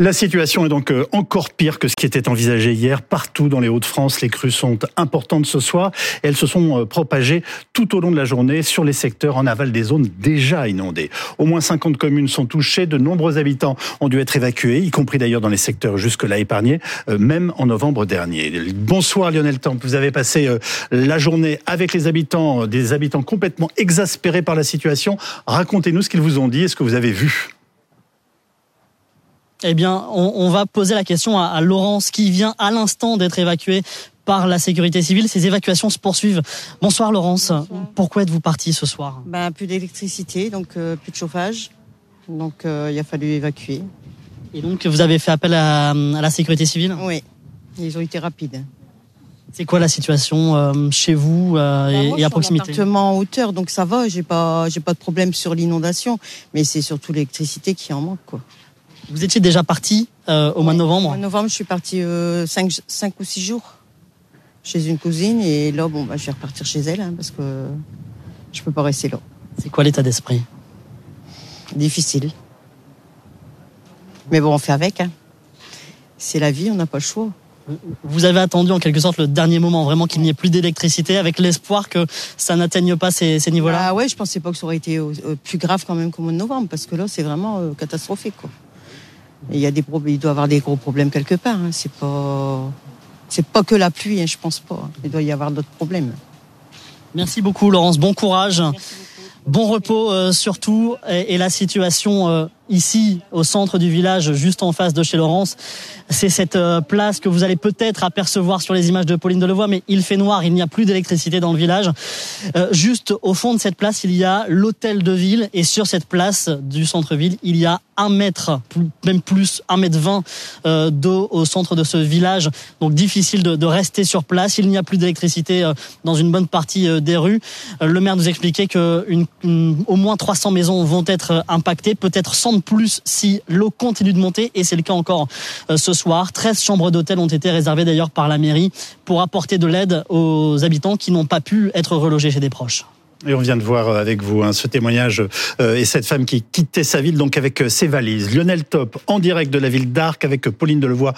La situation est donc euh, encore pire que ce qui était envisagé hier. Partout dans les Hauts-de-France, les crues sont importantes ce soir elles se sont euh, propagées tout au long de la journée sur les secteurs en aval des zones déjà inondées. Au moins 50 communes sont touchées, de nombreux habitants ont dû être évacués, y compris d'ailleurs dans les secteurs jusque-là épargnés, euh, même en novembre dernier. Bonsoir Lionel Temple, vous avez passé la journée avec les habitants, des habitants complètement exaspérés par la situation. Racontez-nous ce qu'ils vous ont dit et ce que vous avez vu. Eh bien, on, va poser la question à, Laurence qui vient à l'instant d'être évacuée par la sécurité civile. Ces évacuations se poursuivent. Bonsoir Laurence. Pourquoi êtes-vous partie ce soir? Ben, Plus d'électricité, donc euh, plus de chauffage. Donc euh, il a fallu évacuer. Et donc vous avez fait appel à, la sécurité civile? Oui, ils ont été rapides. C'est quoi la situation euh, chez vous ben, et, à proximité? Je appartement en hauteur, donc ça va. J'ai pas, j'ai pas de problème sur l'inondation, mais c'est surtout l'électricité qui en manque, quoi. Vous étiez déjà parti euh, au mois de novembre Au mois de novembre, je suis partie 5, euh, ou 6 jours chez une cousine et là, bon, bah, je vais repartir chez elle hein, parce que je peux pas rester là. C'est quoi l'état d'esprit? Difficile. Mais bon, on fait avec. Hein. C'est la vie, on n'a pas le choix. Vous avez attendu en quelque sorte le dernier moment, vraiment qu'il n'y ait plus d'électricité, avec l'espoir que ça n'atteigne pas ces, niveaux-là? Ah ouais, je pensais pas que ça aurait été euh, plus grave quand même qu'au mois de novembre, parce que là, c'est vraiment catastrophique. Quoi. Il y a des il doit y avoir des gros problèmes quelque part. Hein. C'est pas, c'est pas que la pluie, hein, je pense pas. Il doit y avoir d'autres problèmes. Merci beaucoup, Laurence. Bon courage. Bon repos euh, surtout. Et, la situation euh, ici, au centre du village, juste en face de chez Laurence, c'est cette euh, place que vous allez peut-être apercevoir sur les images de Pauline Delevoye, mais il fait noir, il n'y a plus d'électricité dans le village. juste au fond de cette place, il y a l'hôtel de ville, et sur cette place du centre-ville, il y a un mètre, même plus, un mètre vingt euh, d'eau au centre de ce village. Donc difficile de, rester sur place. Il n'y a plus d'électricité euh, dans une bonne partie euh, des rues. Le maire nous expliquait que une, au moins 300 maisons vont être impactées, peut-être 100 plus si l'eau continue de monter. Et c'est le cas encore ce soir. 13 chambres d'hôtel ont été réservées d'ailleurs par la mairie pour apporter de l'aide aux habitants qui n'ont pas pu être relogés chez des proches. Et on vient de voir euh, avec vous hein, ce témoignage euh, et cette femme qui quittait sa ville donc avec euh, ses valises. Lionel Top en direct de la ville d'Arc avec Pauline Delevoye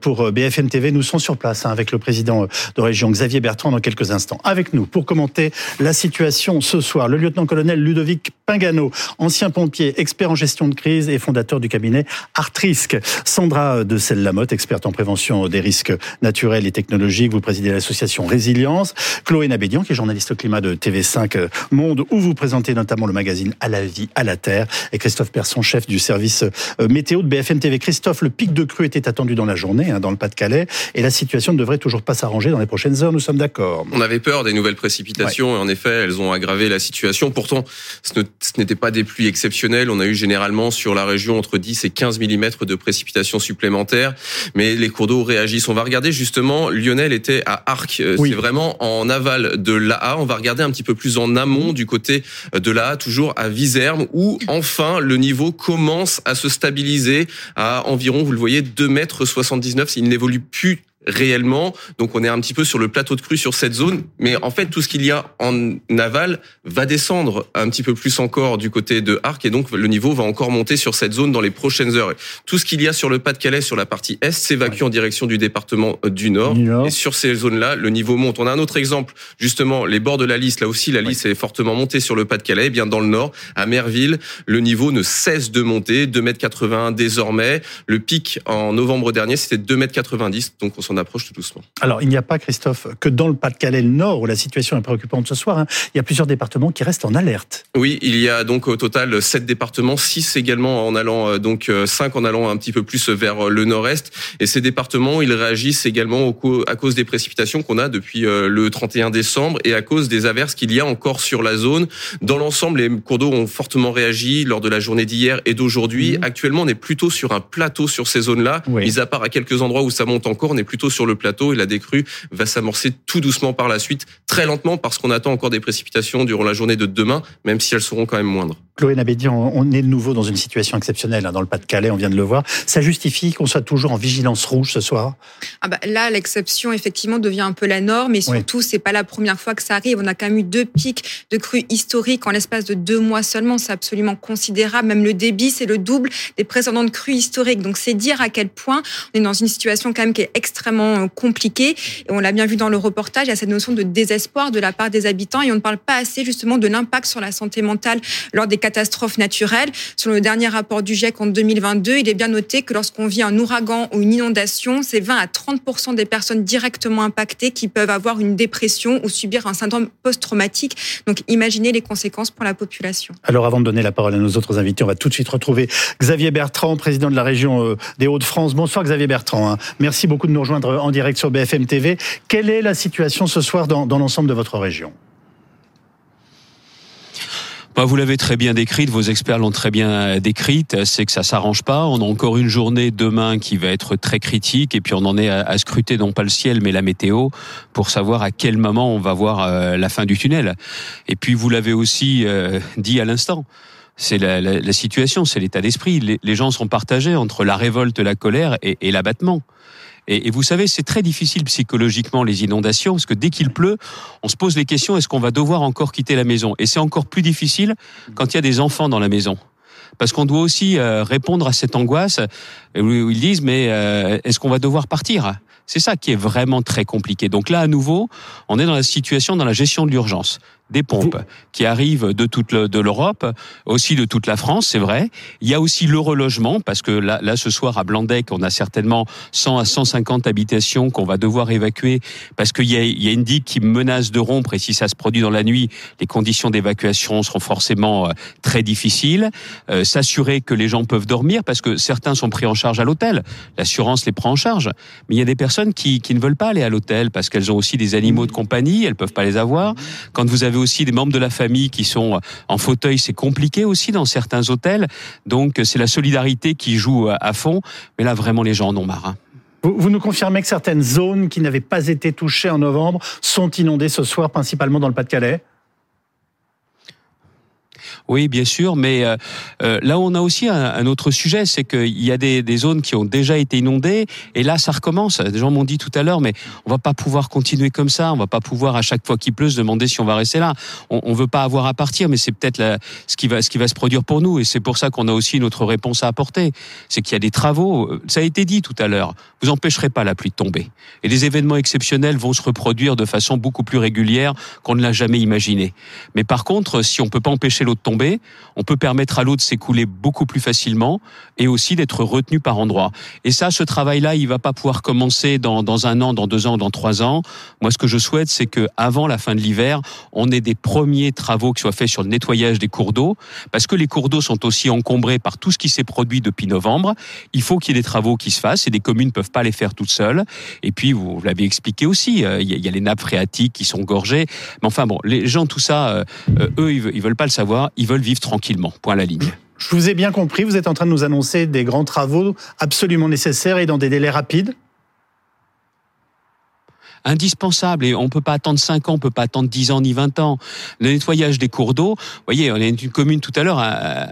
pour BFM TV. Nous sommes sur place hein, avec le président de région Xavier Bertrand dans quelques instants. Avec nous pour commenter la situation ce soir, le lieutenant-colonel Ludovic Pingano, ancien pompier, expert en gestion de crise et fondateur du cabinet Artrisque. Sandra de Selle-Lamotte, experte en prévention des risques naturels et technologiques. Vous présidez l'association Résilience. Chloé Nabédian, qui est journaliste au climat de TV5 Monde, où vous présentez notamment le magazine À la vie, à la terre, et Christophe Persson, chef du service euh, météo de BFM TV. Christophe, le pic de crue était attendu dans la journée, hein, dans le Pas-de-Calais, et la situation ne devrait toujours pas s'arranger dans les prochaines heures, nous sommes d'accord. On avait peur des nouvelles précipitations, et en effet, elles ont aggravé la situation. Pourtant, ce n'était pas des pluies exceptionnelles. On a eu généralement sur la région entre 10 et 15 mm de précipitations supplémentaires, mais les cours d'eau réagissent. On va regarder justement, Lionel était à Arc, euh, c'est vraiment en aval de l'AA. On va regarder un petit peu plus en amont du côté de là, toujours à Vizerme, où enfin le niveau commence à se stabiliser à environ, vous le voyez, 2 mètres 79. Il n'évolue plus réellement. Donc on est un petit peu sur le plateau de crue sur cette zone, mais en fait tout ce qu'il y a en aval va descendre un petit peu plus encore du côté de Arc. Et donc le niveau va encore monter sur cette zone dans les prochaines heures. Tout ce qu'il y a sur le Pas-de-Calais sur la partie est s'évacue en direction du département euh, du Nord. Et sur ces zones-là le niveau monte. On a un autre exemple. Justement les bords de la liste là aussi la liste est fortement montée sur le Pas-de-Calais, eh bien dans le Nord à Merville le niveau ne cesse de monter. 2 m 81 désormais. Le pic en novembre dernier c'était 2 m 90 donc on s'en approche tout doucement. Alors, il n'y a pas, Christophe, que dans le Pas-de-Calais Nord, où la situation est préoccupante ce soir, hein. il y a plusieurs départements qui restent en alerte. Oui, il y a donc au total sept départements, six également en allant, euh, donc euh, cinq en allant un petit peu plus vers le nord-est. Et ces départements, ils réagissent également à cause des précipitations qu'on a depuis euh, le 31 décembre et à cause des averses qu'il y a encore sur la zone. Dans l'ensemble, les cours d'eau ont fortement réagi lors de la journée d'hier et d'aujourd'hui. Mmh. Actuellement, on est plutôt sur un plateau sur ces zones-là. Mis à part à quelques endroits où ça monte encore, on est plutôt tôt sur le plateau et la décrue va s'amorcer tout doucement par la suite, très lentement parce qu'on attend encore des précipitations durant la journée de demain, même si elles seront quand même moindres. Chloé Nabédi, on est de nouveau dans une situation exceptionnelle hein, dans le Pas-de-Calais, on vient de le voir. Ça justifie qu'on soit toujours en vigilance rouge ce soir? Ah bah Là, l'exception, effectivement, devient un peu la norme. Et surtout, c'est pas la première fois que ça arrive. On a quand même eu deux pics de crues historiques en l'espace de deux mois seulement. C'est absolument considérable. Même le débit, c'est le double des précédentes crues historiques. Donc, c'est dire à quel point on est dans une situation quand même qui est extrêmement euh, compliquée. Et on l'a bien vu dans le reportage, il y a cette notion de désespoir de la part des habitants. Et on ne parle pas assez, justement, de l'impact sur la santé mentale lors des catastrophes naturelles. Selon le dernier rapport du GIEC en 2022, il est bien noté que lorsqu'on vit un ouragan ou une inondation, c'est 20 à 30 des personnes directement impactées qui peuvent avoir une dépression ou subir un syndrome post-traumatique. Donc imaginez les conséquences pour la population. Alors avant de donner la parole à nos autres invités, on va tout de suite retrouver Xavier Bertrand, président de la région euh, des Hauts-de-France. Bonsoir Xavier Bertrand. Hein. Merci beaucoup de nous rejoindre en direct sur BFM TV. Quelle est la situation ce soir dans, l'ensemble de votre région? Bah, vous l'avez très bien décrite, vos experts l'ont très bien décrite, c'est que ça s'arrange pas. On a encore une journée demain qui va être très critique et puis on en est à, scruter non pas le ciel mais la météo pour savoir à quel moment on va voir euh, la fin du tunnel. Et puis vous l'avez aussi euh, dit à l'instant c'est la, situation, c'est l'état d'esprit. Les, gens sont partagés entre la révolte, la colère et l'abattement. Et, et, vous savez, c'est très difficile psychologiquement les inondations, parce que dès qu'il pleut, on se pose les questions est-ce qu'on va devoir encore quitter la maison? Et c'est encore plus difficile quand il y a des enfants dans la maison. Parce qu'on doit aussi euh, répondre à cette angoisse où ils disent mais euh, est-ce qu'on va devoir partir? C'est ça qui est vraiment très compliqué. Donc là, à nouveau, on est dans la situation dans la gestion de l'urgence des pompes qui arrivent de toute de l'Europe, aussi de toute la France, c'est vrai. Il y a aussi le relogement parce que là, là ce soir à Blandec, on a certainement 100 à 150 habitations qu'on va devoir évacuer parce qu'il y a, il y a une digue qui menace de rompre et si ça se produit dans la nuit, les conditions d'évacuation seront forcément euh, très difficiles. Euh, S'assurer que les gens peuvent dormir parce que certains sont pris en charge à l'hôtel, l'assurance les prend en charge, mais il y a des personnes qui, qui ne veulent pas aller à l'hôtel parce qu'elles ont aussi des animaux de compagnie, elles peuvent pas les avoir. Quand vous avez aussi des membres de la famille qui sont en fauteuil, c'est compliqué aussi dans certains hôtels. Donc c'est la solidarité qui joue à fond. Mais là, vraiment, les gens en ont marre. Hein. Vous, nous confirmez que certaines zones qui n'avaient pas été touchées en novembre sont inondées ce soir, principalement dans le Pas-de-Calais? Oui, bien sûr, mais euh, euh, là on a aussi un, autre sujet, c'est qu'il y a des, zones qui ont déjà été inondées et là ça recommence. Des gens m'ont dit tout à l'heure, mais on va pas pouvoir continuer comme ça, on va pas pouvoir à chaque fois qu'il pleut se demander si on va rester là. On, veut pas avoir à partir, mais c'est peut-être ce qui va ce qui va se produire pour nous et c'est pour ça qu'on a aussi une autre réponse à apporter. C'est qu'il y a des travaux. Ça a été dit tout à l'heure. Vous empêcherez pas la pluie de tomber et des événements exceptionnels vont se reproduire de façon beaucoup plus régulière qu'on ne l'a jamais imaginé. Mais par contre, si on peut pas empêcher l'eau de on peut permettre à l'eau de s'écouler beaucoup plus facilement et aussi d'être retenu par endroits. Et ça, ce travail-là, il va pas pouvoir commencer dans, un an, dans deux ans, dans trois ans. Moi, ce que je souhaite, c'est que avant la fin de l'hiver, on ait des premiers travaux qui soient faits sur le nettoyage des cours d'eau, parce que les cours d'eau sont aussi encombrés par tout ce qui s'est produit depuis novembre. Il faut qu'il y ait des travaux qui se fassent et des communes peuvent pas les faire toutes seules. Et puis, vous l'avez expliqué aussi, euh, il y, a les nappes phréatiques qui sont gorgées. Mais enfin bon, les gens, tout ça, euh, euh, eux, ils veulent pas le savoir. Ils veulent vivre tranquillement. Point à la ligne. Je vous ai bien compris, vous êtes en train de nous annoncer des grands travaux absolument nécessaires et dans des délais rapides indispensable et on peut pas attendre 5 ans, on peut pas attendre 10 ans ni 20 ans. Le nettoyage des cours d'eau, vous voyez, on est une commune tout à l'heure à,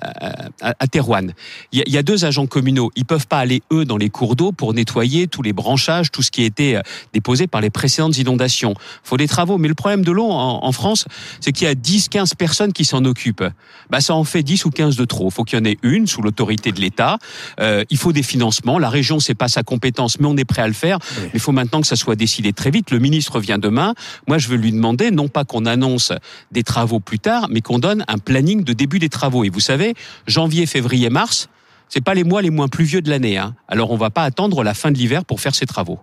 à, à Terouane. Il y, a, deux agents communaux, ils peuvent pas aller eux dans les cours d'eau pour nettoyer tous les branchages, tout ce qui a été euh, déposé par les précédentes inondations. Faut des travaux, mais le problème de l'eau en, France, c'est qu'il y a 10 15 personnes qui s'en occupent. Bah ça en fait 10 ou 15 de trop. Faut qu'il y en ait une sous l'autorité de l'État. Euh, il faut des financements, la région c'est pas sa compétence, mais on est prêt à le faire. Mais il faut maintenant que ça soit décidé très vite le ministre vient demain. Moi, je veux lui demander, non pas qu'on annonce des travaux plus tard, mais qu'on donne un planning de début des travaux. Et vous savez, janvier, février, mars, c'est pas les mois les moins pluvieux de l'année. Hein. Alors, on va pas attendre la fin de l'hiver pour faire ces travaux.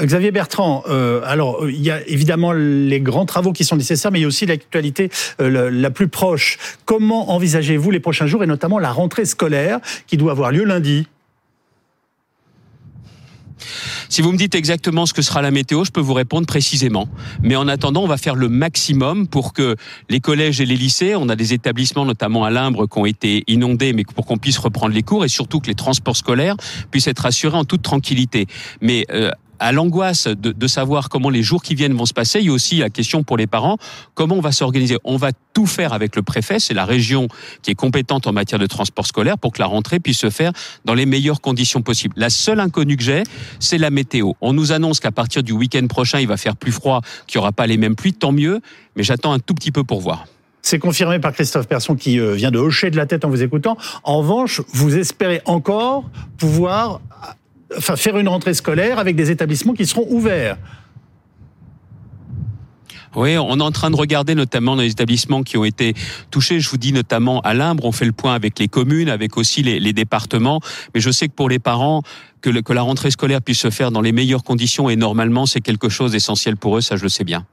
Xavier Bertrand, euh, alors il y a évidemment les grands travaux qui sont nécessaires, mais il y a aussi l'actualité euh, la, plus proche. Comment envisagez-vous les prochains jours et notamment la rentrée scolaire qui doit avoir lieu lundi? Si vous me dites exactement ce que sera la météo, je peux vous répondre précisément. Mais en attendant, on va faire le maximum pour que les collèges et les lycées, on a des établissements notamment à Limbre qui ont été inondés, mais pour qu'on puisse reprendre les cours et surtout que les transports scolaires puissent être assurés en toute tranquillité. Mais euh, à l'angoisse de, savoir comment les jours qui viennent vont se passer, il y a aussi la question pour les parents, comment on va s'organiser? On va tout faire avec le préfet, c'est la région qui est compétente en matière de transport scolaire pour que la rentrée puisse se faire dans les meilleures conditions possibles. La seule inconnue que j'ai, c'est la météo. On nous annonce qu'à partir du week-end prochain, il va faire plus froid, qu'il n'y aura pas les mêmes pluies, tant mieux, mais j'attends un tout petit peu pour voir. C'est confirmé par Christophe Persson qui euh, vient de hocher de la tête en vous écoutant. En revanche, vous espérez encore pouvoir faire une rentrée scolaire avec des établissements qui seront ouverts. Oui, on est en train de regarder notamment les établissements qui ont été touchés. Je vous dis notamment à Limbre, on fait le point avec les communes, avec aussi les, départements. Mais je sais que pour les parents, que, que la rentrée scolaire puisse se faire dans les meilleures conditions et normalement, c'est quelque chose d'essentiel pour eux, ça je le sais bien.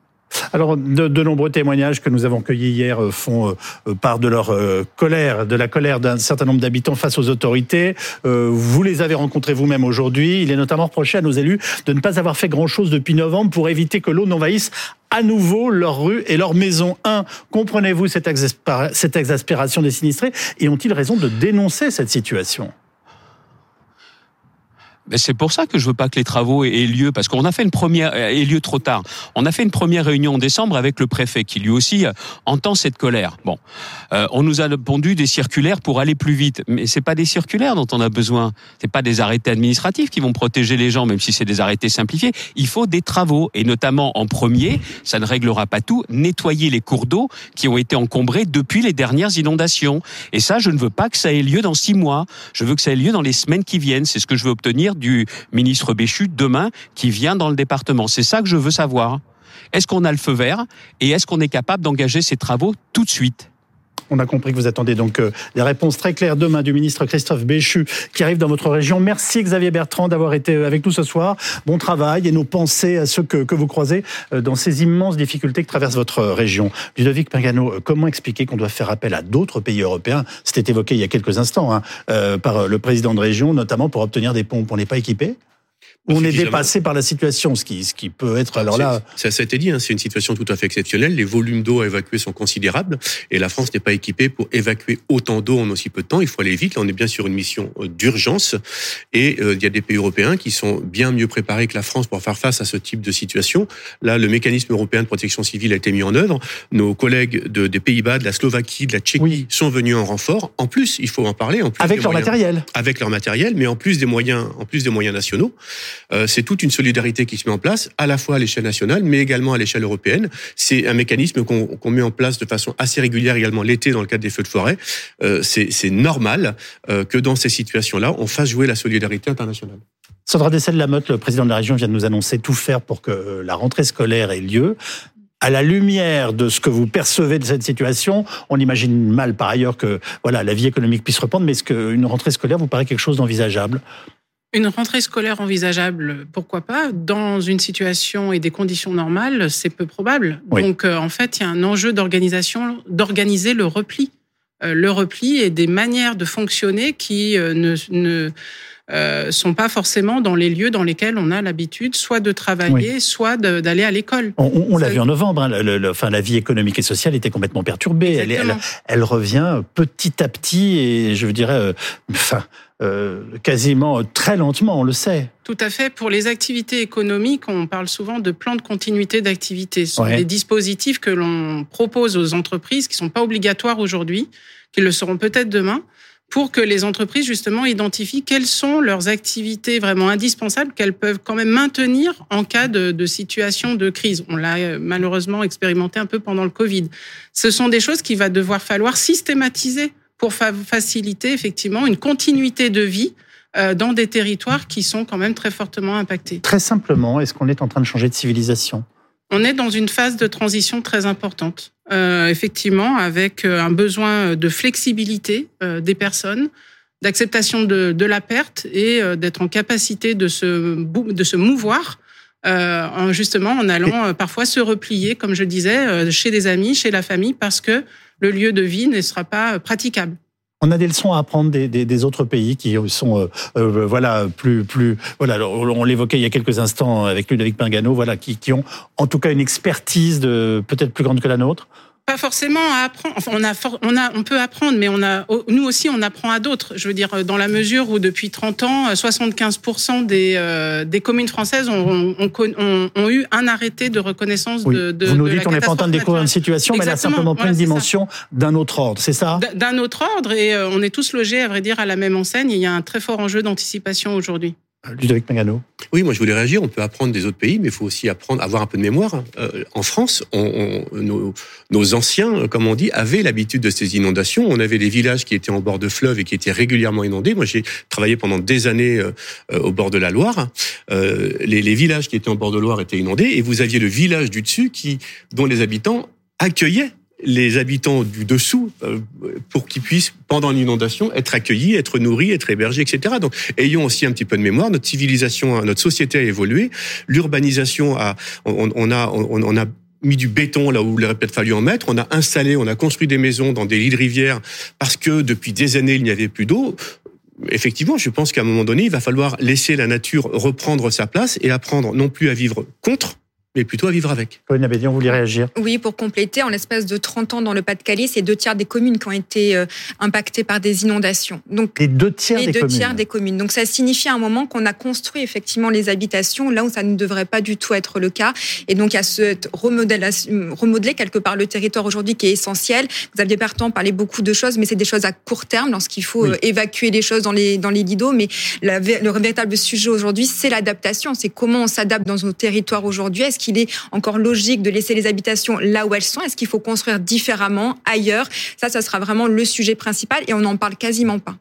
Alors, de, de, nombreux témoignages que nous avons cueillis hier euh, font euh, part de leur euh, colère, de la colère d'un certain nombre d'habitants face aux autorités. Vous les avez rencontrés vous-même aujourd'hui. Il est notamment reproché à nos élus de ne pas avoir fait grand-chose depuis novembre pour éviter que l'eau n'envahisse à nouveau leurs rues et leurs maisons. Un, comprenez-vous cette, cette exaspération des sinistrés et ont-ils raison de dénoncer cette situation? C'est pour ça que je veux pas que les travaux aient lieu, parce qu'on a fait une première euh, aient lieu trop tard. On a fait une première réunion en décembre avec le préfet, qui lui aussi euh, entend cette colère. Bon, euh, on nous a pondu des circulaires pour aller plus vite, mais c'est pas des circulaires dont on a besoin. C'est pas des arrêtés administratifs qui vont protéger les gens, même si c'est des arrêtés simplifiés. Il faut des travaux, et notamment en premier, ça ne réglera pas tout, nettoyer les cours d'eau qui ont été encombrés depuis les dernières inondations. Et ça, je ne veux pas que ça ait lieu dans six mois. Je veux que ça ait lieu dans les semaines qui viennent. C'est ce que je veux obtenir du ministre Béchu demain qui vient dans le département. C'est ça que je veux savoir. Est-ce qu'on a le feu vert et est-ce qu'on est capable d'engager ces travaux tout de suite? On a compris que vous attendez donc euh, des réponses très claires demain du ministre Christophe Béchu qui arrive dans votre région. Merci Xavier Bertrand d'avoir été euh, avec nous ce soir. Bon travail et nos pensées à ceux que, que vous croisez euh, dans ces immenses difficultés que traverse votre région. Ludovic Pagano, comment expliquer qu'on doit faire appel à d'autres pays européens? C'était évoqué il y a quelques instants hein, par le président de région, notamment pour obtenir des pompes. On n'est pas équipé? On est dépassé par la situation, ce qui, ce qui peut être alors là. Ça, ça a été dit, hein, c'est une situation tout à fait exceptionnelle. Les volumes d'eau à évacuer sont considérables et la France n'est pas équipée pour évacuer autant d'eau en aussi peu de temps. Il faut aller vite. Là, on est bien sur une mission euh, d'urgence et euh, il y a des pays européens qui sont bien mieux préparés que la France pour faire face à ce type de situation. Là, le mécanisme européen de protection civile a été mis en œuvre. Nos collègues de, des Pays-Bas, de la Slovaquie, de la Tchéquie sont venus en renfort. En plus, il faut en parler. En plus avec leur matériel. Avec leur matériel, mais en plus des moyens, en plus des moyens nationaux. Euh, c'est toute une solidarité qui se met en place, à la fois à l'échelle nationale, mais également à l'échelle européenne. C'est un mécanisme qu'on met en place de façon assez régulière également l'été dans le cadre des feux de forêt. Euh, c'est normal euh, que dans ces situations-là, on fasse jouer la solidarité internationale. Sandra Dessel-Lamotte, le président de la région, vient de nous annoncer tout faire pour que la rentrée scolaire ait lieu à la lumière de ce que vous percevez de cette situation, on imagine mal par ailleurs que voilà la vie économique puisse reprendre, mais est-ce qu'une rentrée scolaire vous paraît quelque chose d'envisageable? Une rentrée scolaire envisageable, pourquoi pas? Dans une situation et des conditions normales, c'est peu probable. Donc, euh, en fait, il y a un enjeu d'organisation, d'organiser le repli. Euh, le repli et des manières de fonctionner qui euh, ne, ne sont pas forcément dans les lieux dans lesquels on a l'habitude soit de travailler, soit d'aller à l'école. On, l'a vu en novembre, hein, le, enfin, la vie économique et sociale était complètement perturbée. Elle, elle, elle, revient petit à petit et je dirais, enfin, euh, quasiment très lentement, on le sait. Tout à fait. Pour les activités économiques, on parle souvent de plans de continuité d'activité. Ce sont des dispositifs que l'on propose aux entreprises qui ne sont pas obligatoires aujourd'hui, qui le seront peut-être demain, pour que les entreprises justement identifient quelles sont leurs activités vraiment indispensables qu'elles peuvent quand même maintenir en cas de, situation de crise. On l'a euh, malheureusement expérimenté un peu pendant le Covid. Ce sont des choses qu'il va devoir falloir systématiser pour faciliter effectivement une continuité de vie euh, dans des territoires qui sont quand même très fortement impactés. Très simplement, est-ce qu'on est en train de changer de civilisation? On est dans une phase de transition très importante, euh, effectivement, avec euh, un besoin de flexibilité des personnes, d'acceptation de, de, la perte et d'être en capacité de se, de se mouvoir. Euh, justement en allant parfois se replier, comme je disais, chez des amis, chez la famille, parce que le lieu de vie ne sera pas praticable. On a des leçons à apprendre des, des, autres pays qui sont euh, euh, voilà plus plus voilà on l'évoquait il y a quelques instants avec Ludovic Pingano voilà qui, qui ont en tout cas une expertise de peut-être plus grande que la nôtre. Pas forcément à apprendre. Enfin, on a, on a, on peut apprendre, mais on a, nous aussi, on apprend à d'autres. Je veux dire, dans la mesure où depuis 30 ans, 75% des, euh, des communes françaises ont, ont, ont, eu un arrêté de reconnaissance de, de. Vous nous dites qu'on n'est pas en train de découvrir une situation, mais elle a simplement pris une dimension d'un autre ordre, c'est ça? D'un autre ordre, et euh, on est tous logés, à vrai dire, à la même enseigne. Il y a un très fort enjeu d'anticipation aujourd'hui. Ludovic Magano. Oui, moi je voulais réagir. On peut apprendre des autres pays, mais il faut aussi apprendre, avoir un peu de mémoire. Euh, en France, on, nos, nos, anciens, comme on dit, avaient l'habitude de ces inondations. On avait des villages qui étaient en bord de fleuve et qui étaient régulièrement inondés. Moi, j'ai travaillé pendant des années euh, au bord de la Loire. Euh, les, les, villages qui étaient en bord de Loire étaient inondés, et vous aviez le village du dessus qui, dont les habitants accueillaient les habitants du dessous euh, pour qu'ils puissent, pendant l'inondation, être accueillis, être nourris, être hébergés, etc. Donc, ayons aussi un petit peu de mémoire. Notre civilisation, notre société a évolué. L'urbanisation a, on, a, on, a mis du béton là où il aurait peut-être fallu en mettre. On a installé, on a construit des maisons dans des lits de rivière parce que depuis des années, il n'y avait plus d'eau effectivement, je pense qu'à un moment donné, il va falloir laisser la nature reprendre sa place et apprendre non plus à vivre contre, mais plutôt à vivre avec. Pauline Abédian, vous voulez réagir? Oui, pour compléter, en l'espace de 30 ans dans le Pas-de-Calais, c'est deux tiers des communes qui ont été euh, impactées par des inondations. Donc, les deux tiers, les des, deux communes. tiers des communes. Donc ça signifie à un moment qu'on a construit effectivement les habitations là où ça ne devrait pas du tout être le cas. Et donc il y a ce remodeler quelque part le territoire aujourd'hui qui est essentiel. Vous aviez partant parlé beaucoup de choses, mais c'est des choses à court terme lorsqu'il faut euh, évacuer les choses dans les, dans les lidos. Mais la, le véritable sujet aujourd'hui, c'est l'adaptation. C'est comment on s'adapte dans nos territoires aujourd'hui. Est-ce qu'il est encore logique de laisser les habitations là où elles sont? Est-ce qu'il faut construire différemment ailleurs? Ça, ça sera vraiment le sujet principal et on n'en parle quasiment pas.